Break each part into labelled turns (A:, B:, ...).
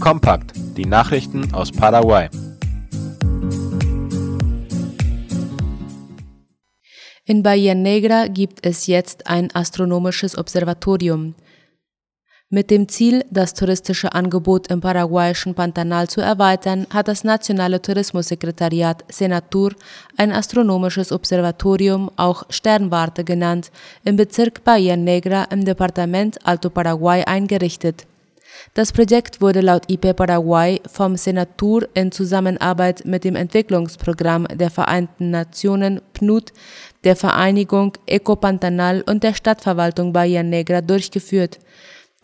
A: Kompakt, die Nachrichten aus Paraguay.
B: In Bahia Negra gibt es jetzt ein astronomisches Observatorium. Mit dem Ziel, das touristische Angebot im paraguayischen Pantanal zu erweitern, hat das Nationale Tourismussekretariat Senatur ein astronomisches Observatorium, auch Sternwarte genannt, im Bezirk Bahia Negra im Departement Alto Paraguay eingerichtet. Das Projekt wurde laut IP Paraguay vom Senatur in Zusammenarbeit mit dem Entwicklungsprogramm der Vereinten Nationen PNUD, der Vereinigung Ecopantanal und der Stadtverwaltung Bahia Negra durchgeführt.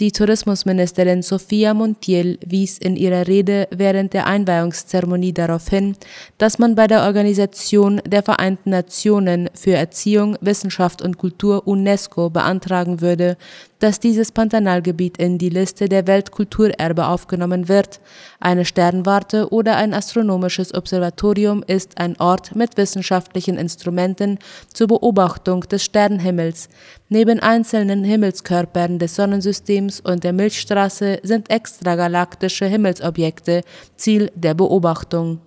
B: Die Tourismusministerin Sofia Montiel wies in ihrer Rede während der Einweihungszeremonie darauf hin, dass man bei der Organisation der Vereinten Nationen für Erziehung, Wissenschaft und Kultur UNESCO beantragen würde, dass dieses Pantanalgebiet in die Liste der Weltkulturerbe aufgenommen wird. Eine Sternwarte oder ein astronomisches Observatorium ist ein Ort mit wissenschaftlichen Instrumenten zur Beobachtung des Sternenhimmels. Neben einzelnen Himmelskörpern des Sonnensystems und der Milchstraße sind extragalaktische Himmelsobjekte Ziel der Beobachtung.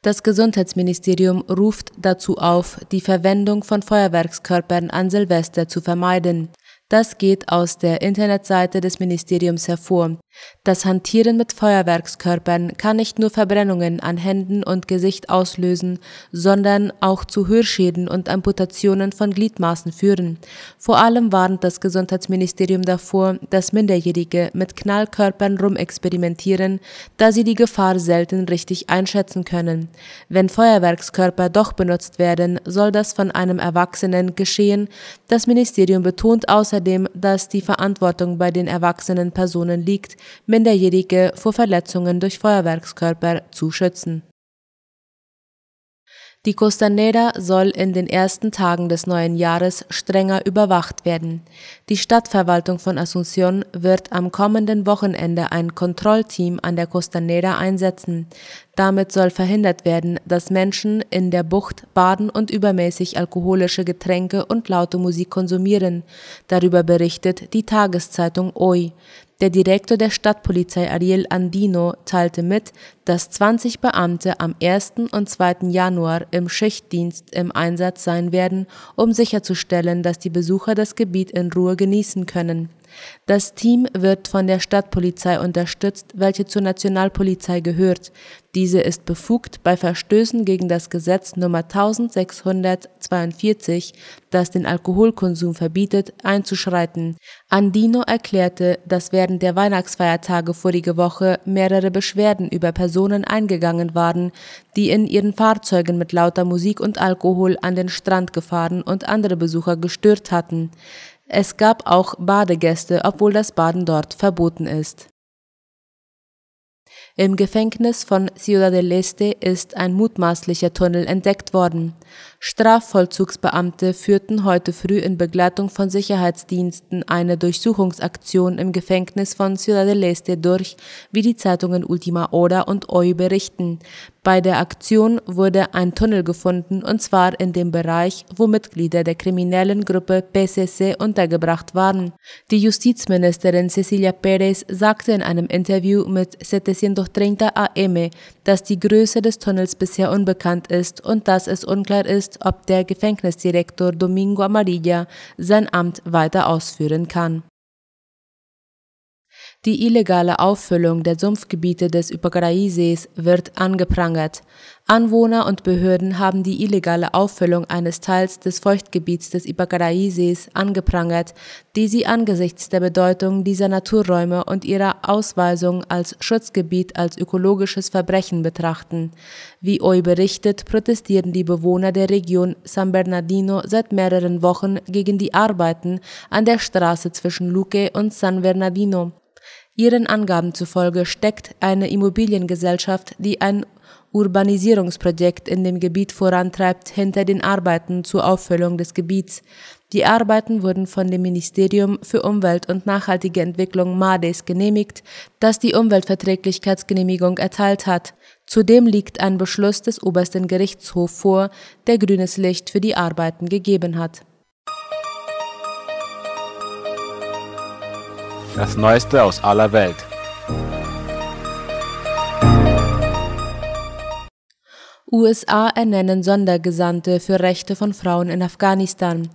B: Das Gesundheitsministerium ruft dazu auf, die Verwendung von Feuerwerkskörpern an Silvester zu vermeiden. Das geht aus der Internetseite des Ministeriums hervor. Das Hantieren mit Feuerwerkskörpern kann nicht nur Verbrennungen an Händen und Gesicht auslösen, sondern auch zu Hörschäden und Amputationen von Gliedmaßen führen. Vor allem warnt das Gesundheitsministerium davor, dass Minderjährige mit Knallkörpern rumexperimentieren, da sie die Gefahr selten richtig einschätzen können. Wenn Feuerwerkskörper doch benutzt werden, soll das von einem Erwachsenen geschehen. Das Ministerium betont außerdem, dass die Verantwortung bei den erwachsenen Personen liegt, Minderjährige vor Verletzungen durch Feuerwerkskörper zu schützen. Die Costanera soll in den ersten Tagen des neuen Jahres strenger überwacht werden. Die Stadtverwaltung von Asunción wird am kommenden Wochenende ein Kontrollteam an der Costanera einsetzen. Damit soll verhindert werden, dass Menschen in der Bucht baden und übermäßig alkoholische Getränke und laute Musik konsumieren. Darüber berichtet die Tageszeitung OI. Der Direktor der Stadtpolizei Ariel Andino teilte mit, dass 20 Beamte am 1. und 2. Januar im Schichtdienst im Einsatz sein werden, um sicherzustellen, dass die Besucher das Gebiet in Ruhe genießen können. Das Team wird von der Stadtpolizei unterstützt, welche zur Nationalpolizei gehört. Diese ist befugt, bei Verstößen gegen das Gesetz Nummer 1642, das den Alkoholkonsum verbietet, einzuschreiten. Andino erklärte, dass während der Weihnachtsfeiertage vorige Woche mehrere Beschwerden über Personen eingegangen waren, die in ihren Fahrzeugen mit lauter Musik und Alkohol an den Strand gefahren und andere Besucher gestört hatten. Es gab auch Badegäste, obwohl das Baden dort verboten ist. Im Gefängnis von Ciudad del Este ist ein mutmaßlicher Tunnel entdeckt worden. Strafvollzugsbeamte führten heute früh in Begleitung von Sicherheitsdiensten eine Durchsuchungsaktion im Gefängnis von Ciudad del Este durch, wie die Zeitungen Ultima Hora und OI berichten. Bei der Aktion wurde ein Tunnel gefunden, und zwar in dem Bereich, wo Mitglieder der kriminellen Gruppe PCC untergebracht waren. Die Justizministerin Cecilia Pérez sagte in einem Interview mit 730 AM, dass die Größe des Tunnels bisher unbekannt ist und dass es unklar ist, ob der Gefängnisdirektor Domingo Amarilla sein Amt weiter ausführen kann. Die illegale Auffüllung der Sumpfgebiete des Ypacaraí-Sees wird angeprangert. Anwohner und Behörden haben die illegale Auffüllung eines Teils des Feuchtgebiets des Ypacaraí-Sees angeprangert, die sie angesichts der Bedeutung dieser Naturräume und ihrer Ausweisung als Schutzgebiet als ökologisches Verbrechen betrachten. Wie OI berichtet, protestieren die Bewohner der Region San Bernardino seit mehreren Wochen gegen die Arbeiten an der Straße zwischen Luque und San Bernardino. Ihren Angaben zufolge steckt eine Immobiliengesellschaft, die ein Urbanisierungsprojekt in dem Gebiet vorantreibt, hinter den Arbeiten zur Auffüllung des Gebiets. Die Arbeiten wurden von dem Ministerium für Umwelt und nachhaltige Entwicklung MADES genehmigt, das die Umweltverträglichkeitsgenehmigung erteilt hat. Zudem liegt ein Beschluss des obersten Gerichtshofs vor, der grünes Licht für die Arbeiten gegeben hat.
A: Das Neueste aus aller Welt.
B: USA ernennen Sondergesandte für Rechte von Frauen in Afghanistan.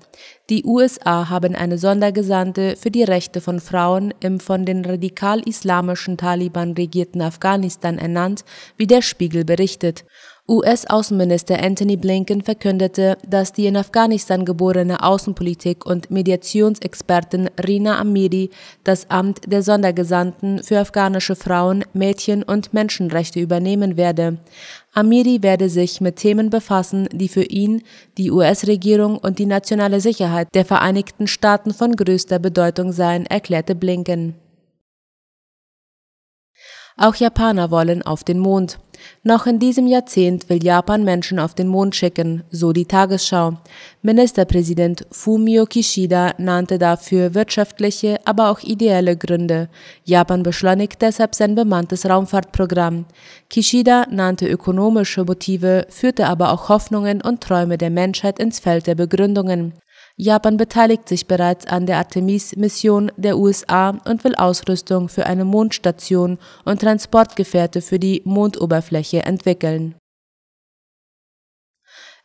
B: Die USA haben eine Sondergesandte für die Rechte von Frauen im von den radikal-islamischen Taliban regierten Afghanistan ernannt, wie der Spiegel berichtet. US-Außenminister Anthony Blinken verkündete, dass die in Afghanistan geborene Außenpolitik- und Mediationsexpertin Rina Amiri das Amt der Sondergesandten für afghanische Frauen, Mädchen und Menschenrechte übernehmen werde. Amiri werde sich mit Themen befassen, die für ihn, die US-Regierung und die nationale Sicherheit der Vereinigten Staaten von größter Bedeutung seien, erklärte Blinken. Auch Japaner wollen auf den Mond. Noch in diesem Jahrzehnt will Japan Menschen auf den Mond schicken, so die Tagesschau. Ministerpräsident Fumio Kishida nannte dafür wirtschaftliche, aber auch ideelle Gründe. Japan beschleunigt deshalb sein bemanntes Raumfahrtprogramm. Kishida nannte ökonomische Motive, führte aber auch Hoffnungen und Träume der Menschheit ins Feld der Begründungen. Japan beteiligt sich bereits an der Artemis-Mission der USA und will Ausrüstung für eine Mondstation und Transportgefährte für die Mondoberfläche entwickeln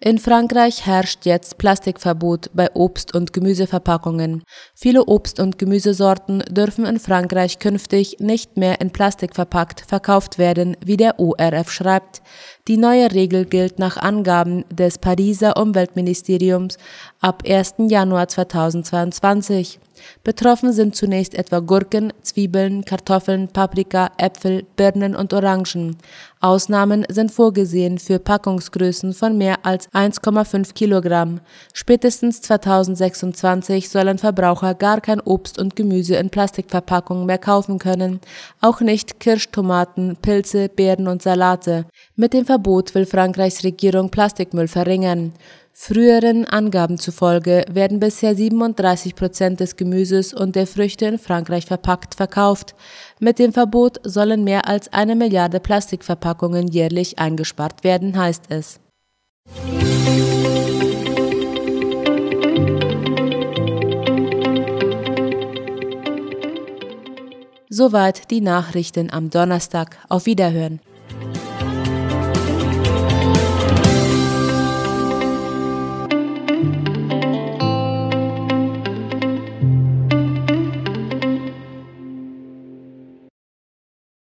B: in Frankreich herrscht jetzt Plastikverbot bei Obst- und Gemüseverpackungen. Viele Obst- und Gemüsesorten dürfen in Frankreich künftig nicht mehr in Plastik verpackt verkauft werden, wie der ORF schreibt. Die neue Regel gilt nach Angaben des Pariser Umweltministeriums ab 1. Januar 2022. Betroffen sind zunächst etwa Gurken, Zwiebeln, Kartoffeln, Paprika, Äpfel, Birnen und Orangen. Ausnahmen sind vorgesehen für Packungsgrößen von mehr als 1,5 Kilogramm. Spätestens 2026 sollen Verbraucher gar kein Obst und Gemüse in Plastikverpackungen mehr kaufen können, auch nicht Kirschtomaten, Pilze, Beeren und Salate. Mit dem Verbot will Frankreichs Regierung Plastikmüll verringern. Früheren Angaben zufolge werden bisher 37 Prozent des Gemüses und der Früchte in Frankreich verpackt verkauft. Mit dem Verbot sollen mehr als eine Milliarde Plastikverpackungen jährlich eingespart werden, heißt es. Soweit die Nachrichten am Donnerstag. Auf Wiederhören.